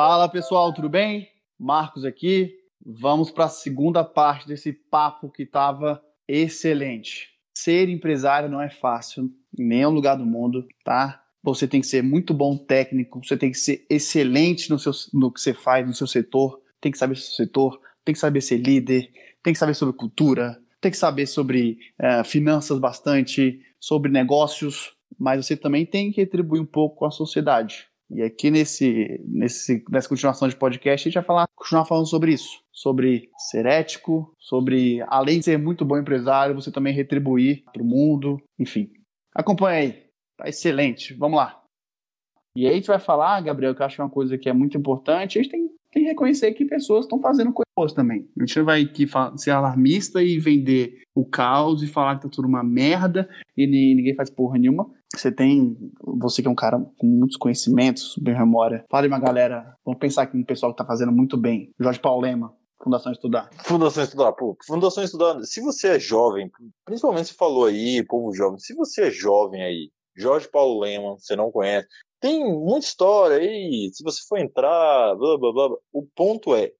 Fala pessoal, tudo bem? Marcos aqui. Vamos para a segunda parte desse papo que estava excelente. Ser empresário não é fácil em nenhum lugar do mundo, tá? Você tem que ser muito bom técnico, você tem que ser excelente no, seu, no que você faz, no seu setor, tem que saber seu setor, tem que saber ser líder, tem que saber sobre cultura, tem que saber sobre uh, finanças bastante, sobre negócios, mas você também tem que retribuir um pouco com a sociedade. E aqui nesse, nesse, nessa continuação de podcast, a gente vai falar, continuar falando sobre isso. Sobre ser ético, sobre, além de ser muito bom empresário, você também retribuir para o mundo, enfim. Acompanha aí. Tá excelente. Vamos lá. E aí a gente vai falar, Gabriel, que eu acho uma coisa que é muito importante. A gente tem, tem que reconhecer que pessoas estão fazendo coisas boas também. A gente não vai aqui ser alarmista e vender o caos e falar que tá tudo uma merda e ninguém faz porra nenhuma. Você tem, você que é um cara com muitos conhecimentos, bem memória. Fala aí uma galera, vamos pensar aqui um pessoal que tá fazendo muito bem. Jorge Paulo Lema, Fundação Estudar. Fundação Estudar, pô, Fundação Estudar, se você é jovem, principalmente você falou aí, povo jovem, se você é jovem aí, Jorge Paulo Lema, você não conhece, tem muita história aí, se você for entrar, blá blá blá, o ponto é,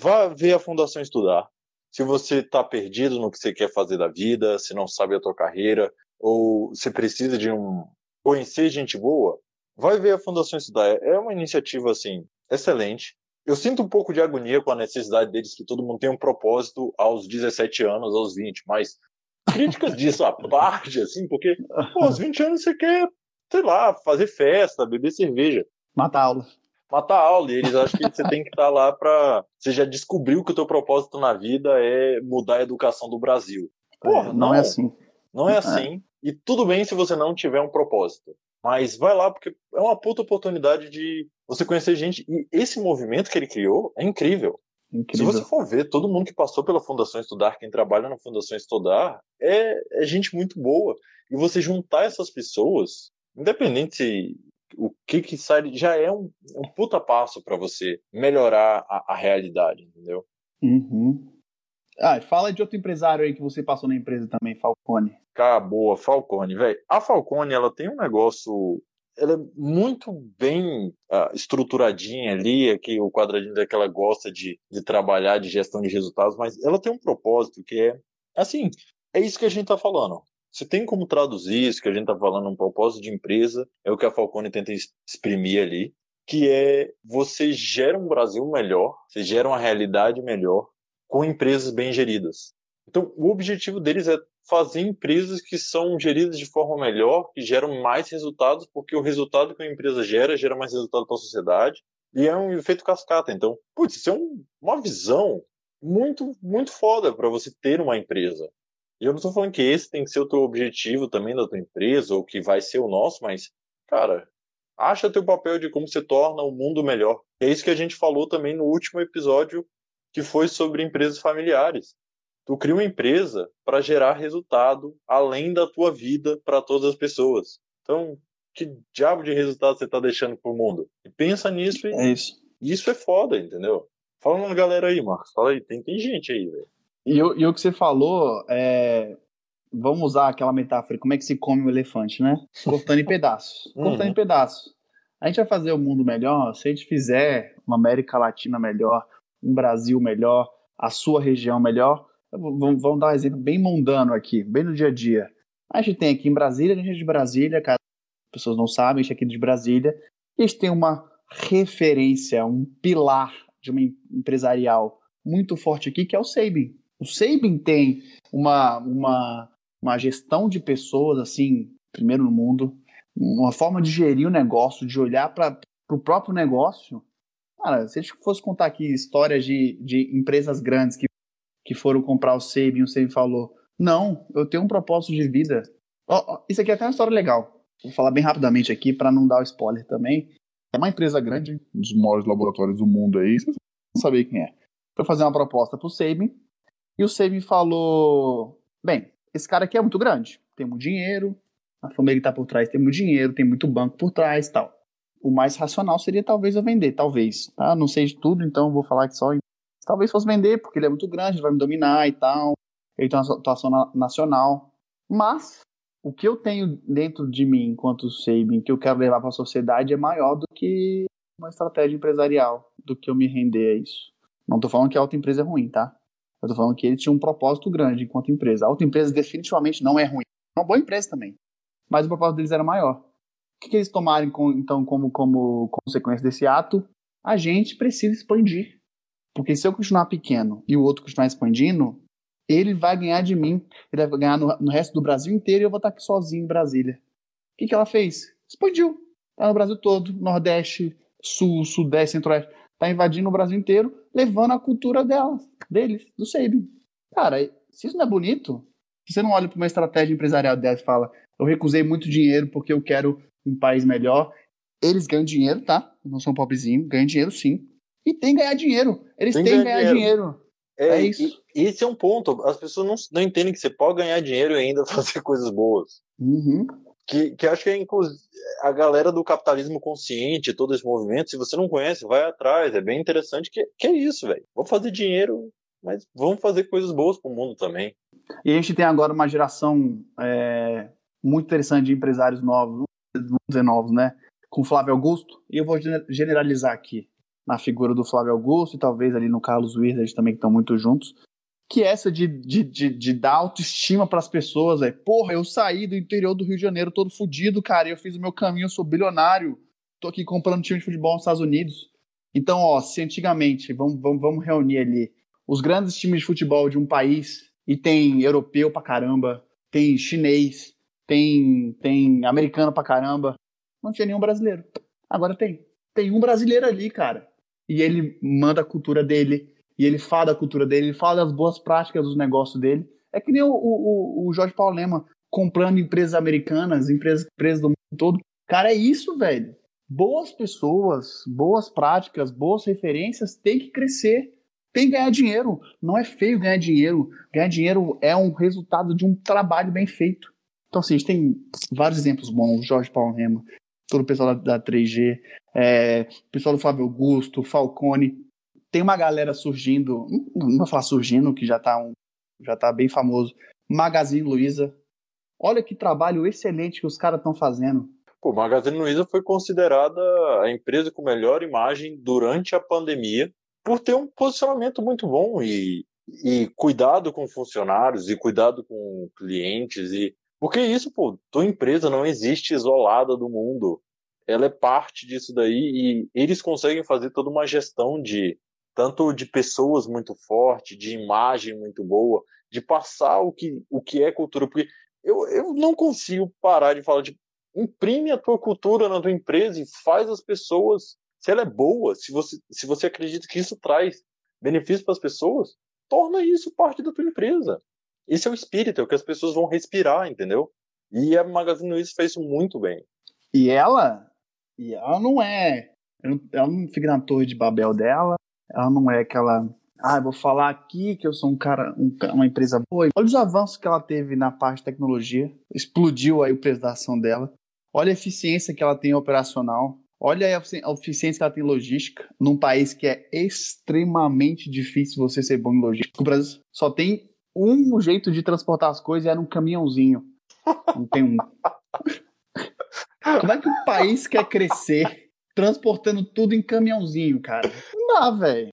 vá ver a Fundação Estudar. Se você está perdido no que você quer fazer da vida, se não sabe a tua carreira, ou você precisa de um conhecer gente boa, vai ver a Fundação Estudar. É uma iniciativa assim excelente. Eu sinto um pouco de agonia com a necessidade deles que todo mundo tenha um propósito aos 17 anos, aos 20, mas críticas disso à parte, assim, porque pô, aos 20 anos você quer, sei lá, fazer festa, beber cerveja. Matar aula. Matar aula, e eles acham que você tem que estar lá para. Você já descobriu que o teu propósito na vida é mudar a educação do Brasil. Porra, é, não, não, é assim. Não é, é. assim. E tudo bem se você não tiver um propósito. Mas vai lá, porque é uma puta oportunidade de você conhecer gente. E esse movimento que ele criou é incrível. incrível. Se você for ver, todo mundo que passou pela Fundação Estudar, quem trabalha na Fundação Estudar, é, é gente muito boa. E você juntar essas pessoas, independente o que que sai, já é um, um puta passo para você melhorar a, a, realidade, entendeu? Uhum. Ah, fala de outro empresário aí que você passou na empresa também, Falcone. Cara, boa, Falcone, velho. A Falcone, ela tem um negócio ela é muito bem uh, estruturadinha ali, aqui o quadradinho é que ela gosta de, de trabalhar, de gestão de resultados, mas ela tem um propósito que é, assim, é isso que a gente está falando. Você tem como traduzir isso que a gente está falando, um propósito de empresa, é o que a Falcone tenta exprimir ali, que é você gera um Brasil melhor, você gera uma realidade melhor, com empresas bem geridas. Então, o objetivo deles é fazer empresas que são geridas de forma melhor, que geram mais resultados, porque o resultado que uma empresa gera, gera mais resultado para a sociedade, e é um efeito cascata. Então, putz, isso é um, uma visão muito, muito foda para você ter uma empresa. E eu não estou falando que esse tem que ser o teu objetivo também da tua empresa, ou que vai ser o nosso, mas, cara, acha teu papel de como você torna o mundo melhor. É isso que a gente falou também no último episódio que foi sobre empresas familiares. Tu cria uma empresa para gerar resultado além da tua vida para todas as pessoas. Então, que diabo de resultado você está deixando pro mundo? E pensa nisso e é isso. isso é foda, entendeu? Fala uma galera aí, Marcos. Fala aí, tem, tem gente aí, velho. E, o, e o que você falou é. Vamos usar aquela metáfora, como é que se come um elefante, né? Cortando em pedaços. Cortando em pedaços. A gente vai fazer o mundo melhor se a gente fizer uma América Latina melhor, um Brasil melhor, a sua região melhor. Vamos, dar um exemplo bem mundano aqui, bem no dia a dia. A gente tem aqui em Brasília, a gente é de Brasília, caso as pessoas não sabem, a gente é aqui de Brasília, a gente tem uma referência, um pilar de uma empresarial muito forte aqui, que é o Sabin. O Sabin tem uma, uma, uma gestão de pessoas, assim, primeiro no mundo, uma forma de gerir o negócio, de olhar para o próprio negócio Cara, se a gente fosse contar aqui histórias de, de empresas grandes que, que foram comprar o Sabin, o Sabin falou: Não, eu tenho um propósito de vida. Oh, oh, isso aqui é até uma história legal. Vou falar bem rapidamente aqui para não dar o spoiler também. É uma empresa grande, um dos maiores laboratórios do mundo aí, vocês vão saber quem é. Foi fazer uma proposta pro Sabin e o Sabin falou: Bem, esse cara aqui é muito grande, tem muito dinheiro, a família que tá por trás tem muito dinheiro, tem muito banco por trás tal o mais racional seria talvez eu vender, talvez, tá? Não sei de tudo, então vou falar que só talvez fosse vender, porque ele é muito grande, vai me dominar e tal. Ele tem uma atuação nacional. Mas o que eu tenho dentro de mim enquanto Sabin, que eu quero levar para a sociedade é maior do que uma estratégia empresarial do que eu me render a isso. Não estou falando que a autoempresa é ruim, tá? Eu estou falando que ele tinha um propósito grande enquanto empresa. A autoempresa definitivamente não é ruim. É uma boa empresa também. Mas o propósito deles era maior. O que, que eles tomaram, então, como, como consequência desse ato? A gente precisa expandir. Porque se eu continuar pequeno e o outro continuar expandindo, ele vai ganhar de mim. Ele vai ganhar no, no resto do Brasil inteiro e eu vou estar aqui sozinho em Brasília. O que, que ela fez? Expandiu. Está no Brasil todo, Nordeste, Sul, Sudeste, Centro-Oeste. Está invadindo o Brasil inteiro, levando a cultura delas, deles, do Sabin. Cara, se isso não é bonito, se você não olha para uma estratégia empresarial dela e fala, eu recusei muito dinheiro porque eu quero um país melhor, eles ganham dinheiro, tá? Não são pobrezinhos, ganham dinheiro sim. E tem que ganhar dinheiro. Eles têm que ganhar dinheiro. dinheiro. É, é, isso. E, esse é um ponto. As pessoas não, não entendem que você pode ganhar dinheiro e ainda fazer coisas boas. Uhum. Que, que acho que é a galera do capitalismo consciente, todo esse movimento, se você não conhece, vai atrás. É bem interessante que, que é isso, velho. Vamos fazer dinheiro, mas vamos fazer coisas boas pro mundo também. E a gente tem agora uma geração é, muito interessante de empresários novos, vamos novos, né? Com Flávio Augusto, e eu vou generalizar aqui na figura do Flávio Augusto e talvez ali no Carlos Wizard também que estão muito juntos, que é essa de, de, de, de dar autoestima para as pessoas, é, porra, eu saí do interior do Rio de Janeiro todo fodido, cara, eu fiz o meu caminho, eu sou bilionário, tô aqui comprando time de futebol nos Estados Unidos. Então, ó, se antigamente, vamos, vamos, vamos reunir ali, os grandes times de futebol de um país, e tem europeu pra caramba, tem chinês, tem, tem americano pra caramba, não tinha nenhum brasileiro. Agora tem. Tem um brasileiro ali, cara e ele manda a cultura dele, e ele fala da cultura dele, ele fala das boas práticas dos negócios dele. É que nem o, o, o Jorge Paulo Lema comprando empresas americanas, empresas, empresas do mundo todo. Cara, é isso, velho. Boas pessoas, boas práticas, boas referências têm que crescer. Tem que ganhar dinheiro. Não é feio ganhar dinheiro. Ganhar dinheiro é um resultado de um trabalho bem feito. Então, assim, a gente tem vários exemplos bons. Jorge Paulo Lema, todo o pessoal da, da 3G, é, pessoal do Flávio Augusto, Falcone. Tem uma galera surgindo, não vou falar surgindo, que já está um, já tá bem famoso. Magazine Luiza. Olha que trabalho excelente que os caras estão fazendo. Pô, Magazine Luiza foi considerada a empresa com melhor imagem durante a pandemia por ter um posicionamento muito bom e, e cuidado com funcionários e cuidado com clientes e porque isso, pô, tua empresa não existe isolada do mundo. Ela é parte disso daí e eles conseguem fazer toda uma gestão de tanto de pessoas muito forte, de imagem muito boa, de passar o que, o que é cultura. Porque eu, eu não consigo parar de falar de imprime a tua cultura na tua empresa e faz as pessoas, se ela é boa, se você, se você acredita que isso traz benefício para as pessoas, torna isso parte da tua empresa. Esse é o espírito, é o que as pessoas vão respirar, entendeu? E a Magazine Luiza fez isso muito bem. E ela, e ela não é, ela não fica na torre de Babel dela, ela não é aquela, ah, vou falar aqui que eu sou um cara, um, uma empresa boa. Olha os avanços que ela teve na parte de tecnologia, explodiu aí o preço da ação dela. Olha a eficiência que ela tem operacional. Olha a eficiência que ela tem em logística, num país que é extremamente difícil você ser bom em logística. O Brasil só tem um jeito de transportar as coisas era um caminhãozinho. Não tem um. Como é que o país quer crescer transportando tudo em caminhãozinho, cara? Não dá, velho.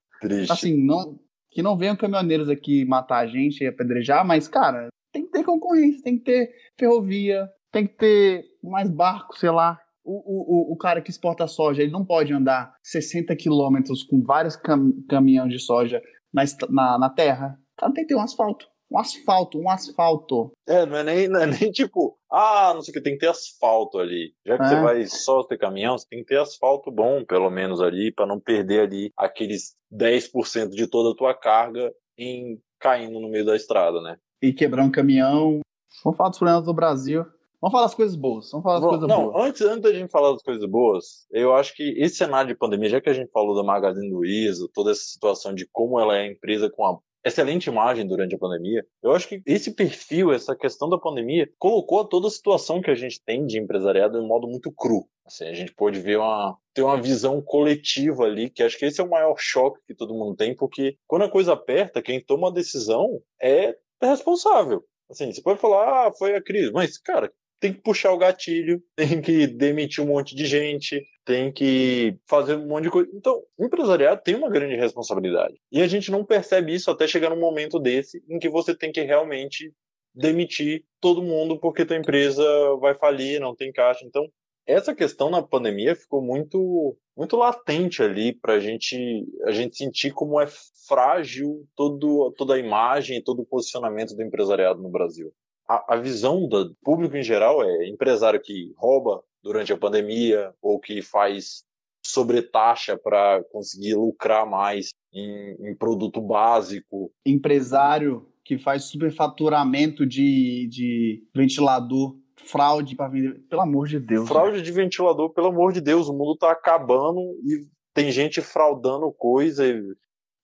Assim, não, que não venham caminhoneiros aqui matar a gente e apedrejar, mas, cara, tem que ter concorrência, tem que ter ferrovia, tem que ter mais barco, sei lá. O, o, o cara que exporta soja, ele não pode andar 60 quilômetros com vários cam caminhões de soja na, na, na terra cara tem que ter um asfalto. Um asfalto, um asfalto. É, não é nem, não é nem tipo, ah, não sei o que, tem que ter asfalto ali. Já que é. você vai só ter caminhão, você tem que ter asfalto bom, pelo menos ali, para não perder ali aqueles 10% de toda a tua carga em caindo no meio da estrada, né? E quebrar um caminhão. Vamos falar dos problemas do Brasil. Vamos falar das coisas boas. Vamos falar das coisas não, boas. Antes, antes da gente falar das coisas boas, eu acho que esse cenário de pandemia, já que a gente falou da Magazine Luiza, toda essa situação de como ela é a empresa com a excelente imagem durante a pandemia. Eu acho que esse perfil, essa questão da pandemia, colocou toda a situação que a gente tem de empresariado de um modo muito cru. Assim, a gente pode ver uma ter uma visão coletiva ali, que acho que esse é o maior choque que todo mundo tem, porque quando a coisa aperta, quem toma a decisão é responsável. Assim, você pode falar, ah, foi a crise, mas, cara, tem que puxar o gatilho, tem que demitir um monte de gente, tem que fazer um monte de coisa. Então, o empresariado tem uma grande responsabilidade. E a gente não percebe isso até chegar num momento desse em que você tem que realmente demitir todo mundo porque tua empresa vai falir, não tem caixa. Então, essa questão na pandemia ficou muito muito latente ali para a gente a gente sentir como é frágil todo, toda a imagem, todo o posicionamento do empresariado no Brasil. A, a visão do público em geral é empresário que rouba durante a pandemia ou que faz sobretaxa para conseguir lucrar mais em, em produto básico. Empresário que faz superfaturamento de, de ventilador, fraude para vender. Pelo amor de Deus. Fraude né? de ventilador, pelo amor de Deus. O mundo está acabando e tem gente fraudando coisa. E...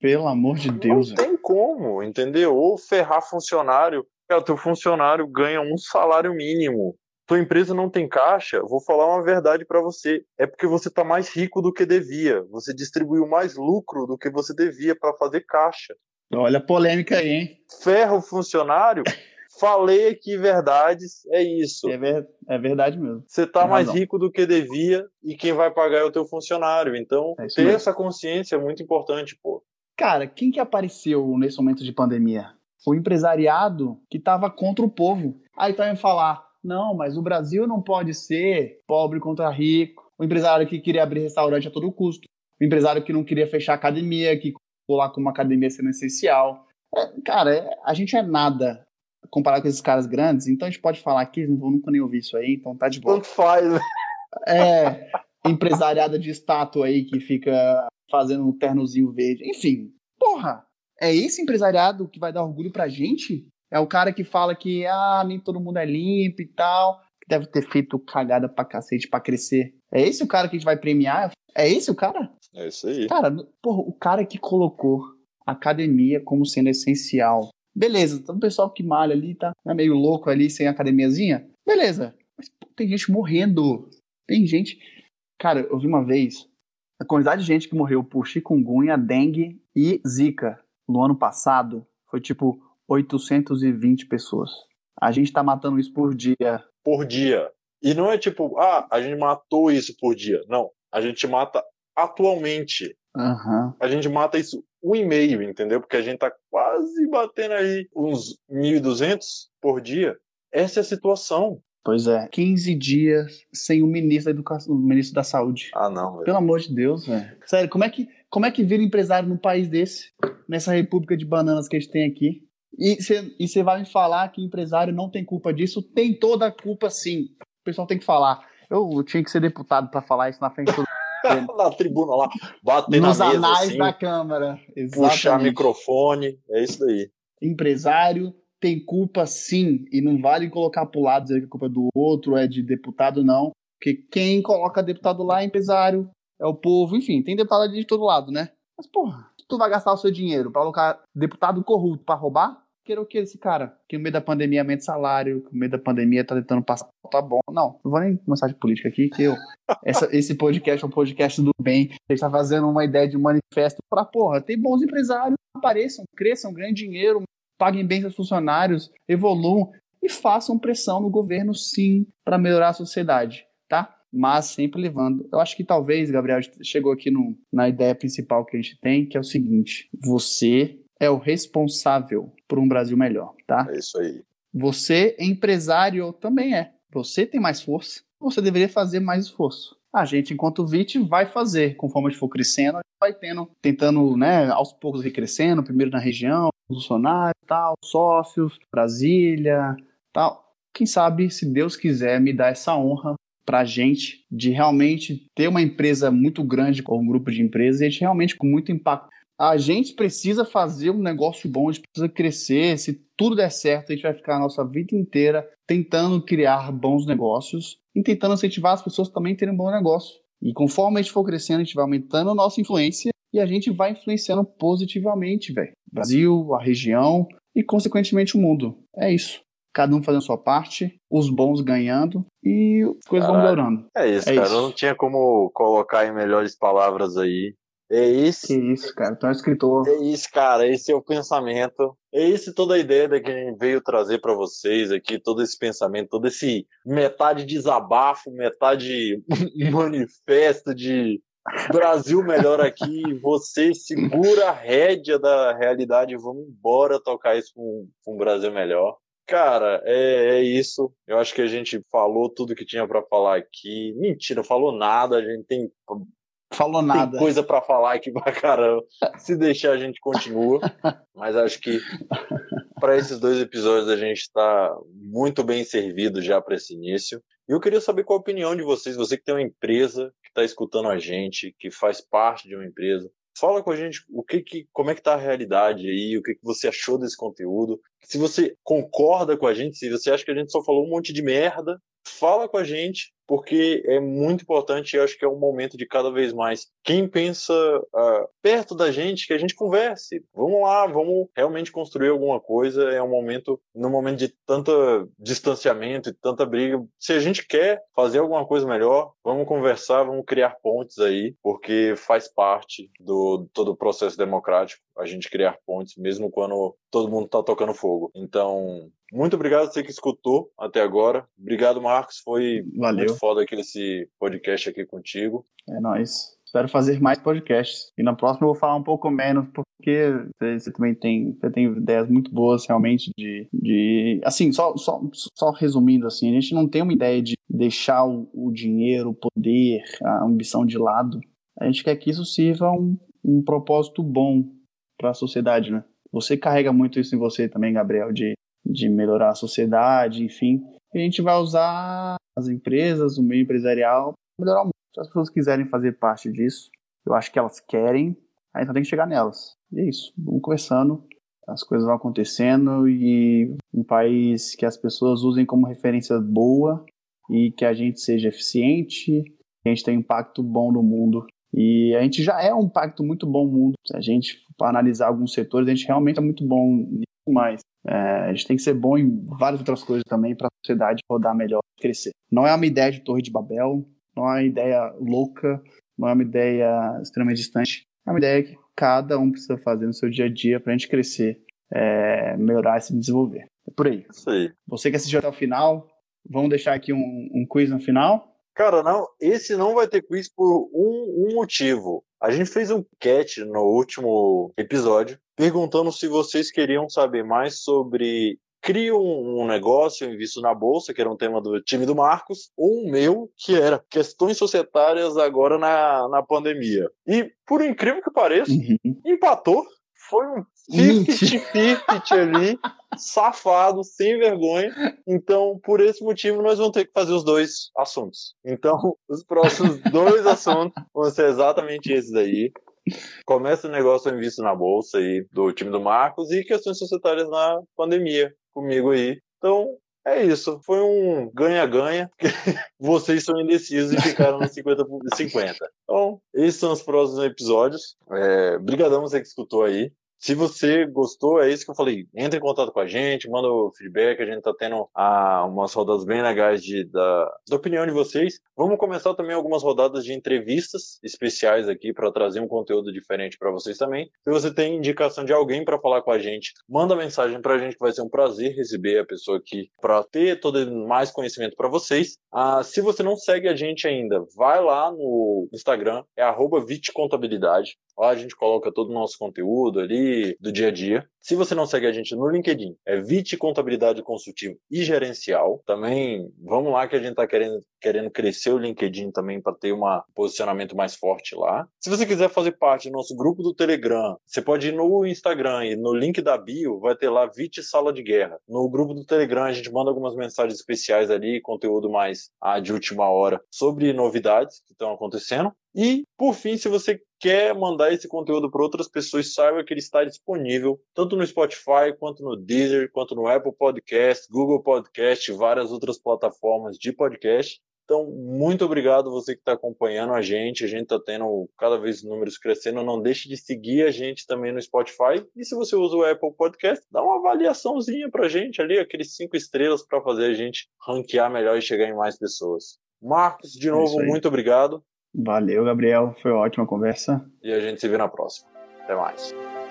Pelo amor de Deus. Não tem como, entendeu? Ou ferrar funcionário. O teu funcionário ganha um salário mínimo. Tua empresa não tem caixa, vou falar uma verdade para você. É porque você está mais rico do que devia. Você distribuiu mais lucro do que você devia para fazer caixa. Olha a polêmica aí, hein? Ferro funcionário. Falei aqui verdades, é isso. É, ver, é verdade mesmo. Você está mais razão. rico do que devia e quem vai pagar é o teu funcionário. Então, é ter mesmo. essa consciência é muito importante, pô. Cara, quem que apareceu nesse momento de pandemia? O empresariado que estava contra o povo. Aí tá me falar, não, mas o Brasil não pode ser pobre contra rico. O empresário que queria abrir restaurante a todo custo. O empresário que não queria fechar academia, que lá com uma academia sendo essencial. É, cara, é, a gente é nada comparado com esses caras grandes, então a gente pode falar aqui, não vou nunca nem ouvir isso aí, então tá de boa. Tanto faz? É, empresariada de estátua aí que fica fazendo um ternozinho verde. Enfim, porra, é esse empresariado que vai dar orgulho pra gente? É o cara que fala que, ah, nem todo mundo é limpo e tal, que deve ter feito cagada pra cacete pra crescer. É esse o cara que a gente vai premiar? É esse o cara? É isso aí. Cara, porra, o cara que colocou academia como sendo essencial. Beleza, então o pessoal que malha ali tá né, meio louco ali, sem academiazinha. Beleza. Mas pô, tem gente morrendo. Tem gente. Cara, eu vi uma vez a quantidade de gente que morreu por chikungunya, dengue e zika no ano passado foi tipo 820 pessoas. A gente tá matando isso por dia. Por dia. E não é tipo, ah, a gente matou isso por dia. Não. A gente mata atualmente. Uhum. A gente mata isso um e meio, entendeu? Porque a gente tá quase batendo aí uns 1.200 por dia. Essa é a situação. Pois é. 15 dias sem o ministro da educação, o ministro da saúde. Ah, não, velho. Pelo amor de Deus, velho. Sério, como é que como é que vira empresário num país desse? Nessa república de bananas que a gente tem aqui? E você vai me falar que empresário não tem culpa disso? Tem toda a culpa, sim. O pessoal tem que falar. Eu tinha que ser deputado para falar isso na frente do na tribuna lá, bater Nos na mesa. Nos anais assim, da Câmara. Exatamente. Puxar microfone, é isso daí. Empresário tem culpa sim, e não vale colocar pro lado dizer que a culpa é do outro, é de deputado, não. Porque quem coloca deputado lá é empresário, é o povo, enfim, tem deputado ali de todo lado, né? Mas, porra, tu vai gastar o seu dinheiro para colocar deputado corrupto para roubar? queira o que esse cara? Que no meio da pandemia aumenta salário, que no meio da pandemia tá tentando passar, tá bom. Não, não vou nem começar de política aqui, que eu. Essa, esse podcast é um podcast do bem. A gente tá fazendo uma ideia de manifesto pra, porra, tem bons empresários, apareçam, cresçam, ganhem dinheiro, paguem bem seus funcionários, evoluam e façam pressão no governo, sim, para melhorar a sociedade, tá? Mas sempre levando. Eu acho que talvez, Gabriel, chegou aqui no, na ideia principal que a gente tem, que é o seguinte: você é o responsável por um Brasil melhor, tá? É isso aí. Você, empresário, também é. Você tem mais força, você deveria fazer mais esforço. A gente, enquanto VIT, vai fazer, conforme a gente for crescendo, a gente vai tendo, tentando, né, aos poucos ir crescendo, primeiro na região, funcionários, tal, sócios, Brasília, tal. Quem sabe, se Deus quiser, me dar essa honra para a gente de realmente ter uma empresa muito grande, ou um grupo de empresas, e a gente realmente com muito impacto a gente precisa fazer um negócio bom, a gente precisa crescer. Se tudo der certo, a gente vai ficar a nossa vida inteira tentando criar bons negócios e tentando incentivar as pessoas também a terem um bom negócio. E conforme a gente for crescendo, a gente vai aumentando a nossa influência e a gente vai influenciando positivamente, velho. Brasil, a região e, consequentemente, o mundo. É isso. Cada um fazendo a sua parte, os bons ganhando e as coisas vão melhorando. É isso, é cara. Isso. Eu não tinha como colocar em melhores palavras aí É esse. Que isso, cara. Tu é um escritor. É isso, cara. Esse é o pensamento. É esse toda a ideia que a gente veio trazer para vocês aqui, todo esse pensamento, todo esse metade desabafo, metade manifesto de Brasil melhor aqui, você segura a rédea da realidade, vamos embora tocar isso com um Brasil melhor. Cara, é, é, isso. Eu acho que a gente falou tudo que tinha para falar aqui. Mentira, falou nada. A gente tem falou nada. Tem coisa para falar aqui pra caramba. Se deixar a gente continua, mas acho que para esses dois episódios a gente está muito bem servido já para esse início. E eu queria saber qual a opinião de vocês, você que tem uma empresa, que está escutando a gente, que faz parte de uma empresa. Fala com a gente o que, que como é que tá a realidade aí, o que, que você achou desse conteúdo. Se você concorda com a gente, se você acha que a gente só falou um monte de merda, fala com a gente porque é muito importante e acho que é um momento de cada vez mais quem pensa uh, perto da gente que a gente converse. Vamos lá, vamos realmente construir alguma coisa. É um momento, no momento de tanto distanciamento e tanta briga. Se a gente quer fazer alguma coisa melhor, vamos conversar, vamos criar pontes aí, porque faz parte do todo o processo democrático a gente criar pontes, mesmo quando todo mundo está tocando fogo. Então, muito obrigado a você que escutou até agora. Obrigado, Marcos. Foi Valeu. muito foda aqui esse podcast aqui contigo. É nóis. Espero fazer mais podcasts. E na próxima eu vou falar um pouco menos, porque você também tem, você tem ideias muito boas realmente de. de assim, só, só, só resumindo assim, a gente não tem uma ideia de deixar o, o dinheiro, o poder, a ambição de lado. A gente quer que isso sirva um, um propósito bom para a sociedade, né? Você carrega muito isso em você também, Gabriel, de, de melhorar a sociedade, enfim. E a gente vai usar as empresas, o meio empresarial, para melhorar o mundo. Se as pessoas quiserem fazer parte disso, eu acho que elas querem, aí só tem que chegar nelas. E é isso. Vamos conversando, as coisas vão acontecendo e um país que as pessoas usem como referência boa e que a gente seja eficiente, que a gente tenha um impacto bom no mundo. E a gente já é um impacto muito bom no mundo. Se a gente for analisar alguns setores, a gente realmente é muito bom mas é, a gente tem que ser bom em várias outras coisas também para a sociedade rodar melhor, crescer. Não é uma ideia de Torre de Babel, não é uma ideia louca, não é uma ideia extremamente distante. É uma ideia que cada um precisa fazer no seu dia a dia para a gente crescer, é, melhorar e se desenvolver. É por aí. Isso aí. Você que assistiu até o final, vamos deixar aqui um, um quiz no final. Cara, não, esse não vai ter quiz por um, um motivo. A gente fez um catch no último episódio perguntando se vocês queriam saber mais sobre crio um negócio, invisto na bolsa, que era um tema do time do Marcos, ou o meu, que era questões societárias agora na, na pandemia. E, por incrível que pareça, uhum. empatou. Foi um 50-50 ali, safado, sem vergonha. Então, por esse motivo, nós vamos ter que fazer os dois assuntos. Então, os próximos dois assuntos vão ser exatamente esses aí. Começa o negócio invisto na bolsa aí do time do Marcos e questões societárias na pandemia comigo aí. Então, é isso. Foi um ganha-ganha. Vocês são indecisos e ficaram no 50 por 50. Então, esses são os próximos episódios. É, brigadão você que escutou aí. Se você gostou, é isso que eu falei. Entre em contato com a gente, manda o feedback. A gente tá tendo ah, umas rodadas bem legais de, da, da opinião de vocês. Vamos começar também algumas rodadas de entrevistas especiais aqui para trazer um conteúdo diferente para vocês também. Se você tem indicação de alguém para falar com a gente, manda mensagem para a gente que vai ser um prazer receber a pessoa aqui para ter todo mais conhecimento para vocês. Ah, se você não segue a gente ainda, vai lá no Instagram, é @vitcontabilidade. Lá a gente coloca todo o nosso conteúdo ali do dia a dia. Se você não segue a gente no LinkedIn, é Vite Contabilidade Consultiva e Gerencial. Também vamos lá que a gente está querendo, querendo crescer o LinkedIn também para ter um posicionamento mais forte lá. Se você quiser fazer parte do nosso grupo do Telegram, você pode ir no Instagram e no link da bio vai ter lá Vite Sala de Guerra. No grupo do Telegram a gente manda algumas mensagens especiais ali, conteúdo mais ah, de última hora sobre novidades que estão acontecendo. E, por fim, se você quer mandar esse conteúdo para outras pessoas, saiba que ele está disponível tanto no Spotify, quanto no Deezer, quanto no Apple Podcast, Google Podcast várias outras plataformas de podcast. Então, muito obrigado você que está acompanhando a gente. A gente está tendo cada vez números crescendo. Não deixe de seguir a gente também no Spotify. E se você usa o Apple Podcast, dá uma avaliaçãozinha para a gente ali, aqueles cinco estrelas para fazer a gente ranquear melhor e chegar em mais pessoas. Marcos, de é novo, é muito obrigado. Valeu, Gabriel. Foi ótima conversa. E a gente se vê na próxima. Até mais.